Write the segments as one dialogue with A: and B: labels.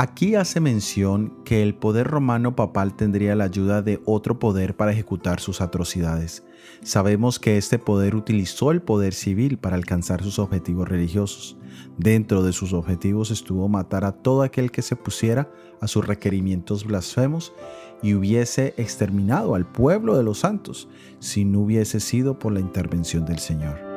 A: Aquí hace mención que el poder romano papal tendría la ayuda de otro poder para ejecutar sus atrocidades. Sabemos que este poder utilizó el poder civil para alcanzar sus objetivos religiosos. Dentro de sus objetivos estuvo matar a todo aquel que se pusiera a sus requerimientos blasfemos y hubiese exterminado al pueblo de los santos si no hubiese sido por la intervención del Señor.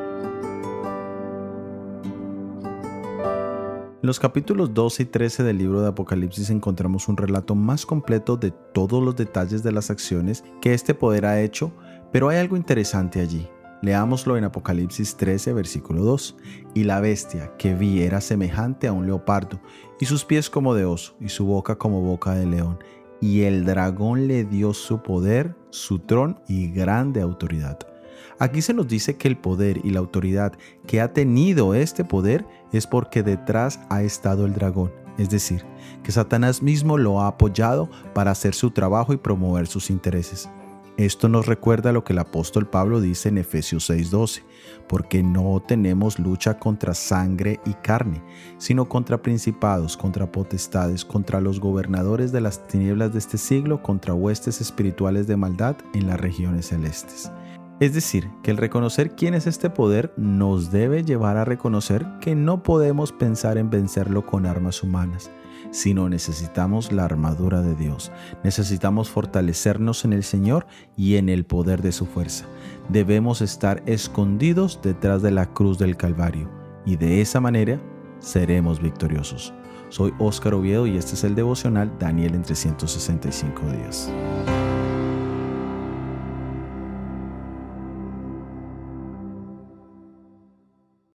A: En los capítulos 12 y 13 del libro de Apocalipsis encontramos un relato más completo de todos los detalles de las acciones que este poder ha hecho, pero hay algo interesante allí. Leámoslo en Apocalipsis 13, versículo 2. Y la bestia que vi era semejante a un leopardo, y sus pies como de oso, y su boca como boca de león. Y el dragón le dio su poder, su trono y grande autoridad. Aquí se nos dice que el poder y la autoridad que ha tenido este poder es porque detrás ha estado el dragón, es decir, que Satanás mismo lo ha apoyado para hacer su trabajo y promover sus intereses. Esto nos recuerda lo que el apóstol Pablo dice en Efesios 6:12, porque no tenemos lucha contra sangre y carne, sino contra principados, contra potestades, contra los gobernadores de las tinieblas de este siglo, contra huestes espirituales de maldad en las regiones celestes. Es decir, que el reconocer quién es este poder nos debe llevar a reconocer que no podemos pensar en vencerlo con armas humanas, sino necesitamos la armadura de Dios. Necesitamos fortalecernos en el Señor y en el poder de su fuerza. Debemos estar escondidos detrás de la cruz del Calvario y de esa manera seremos victoriosos. Soy Óscar Oviedo y este es el devocional Daniel en 365 días.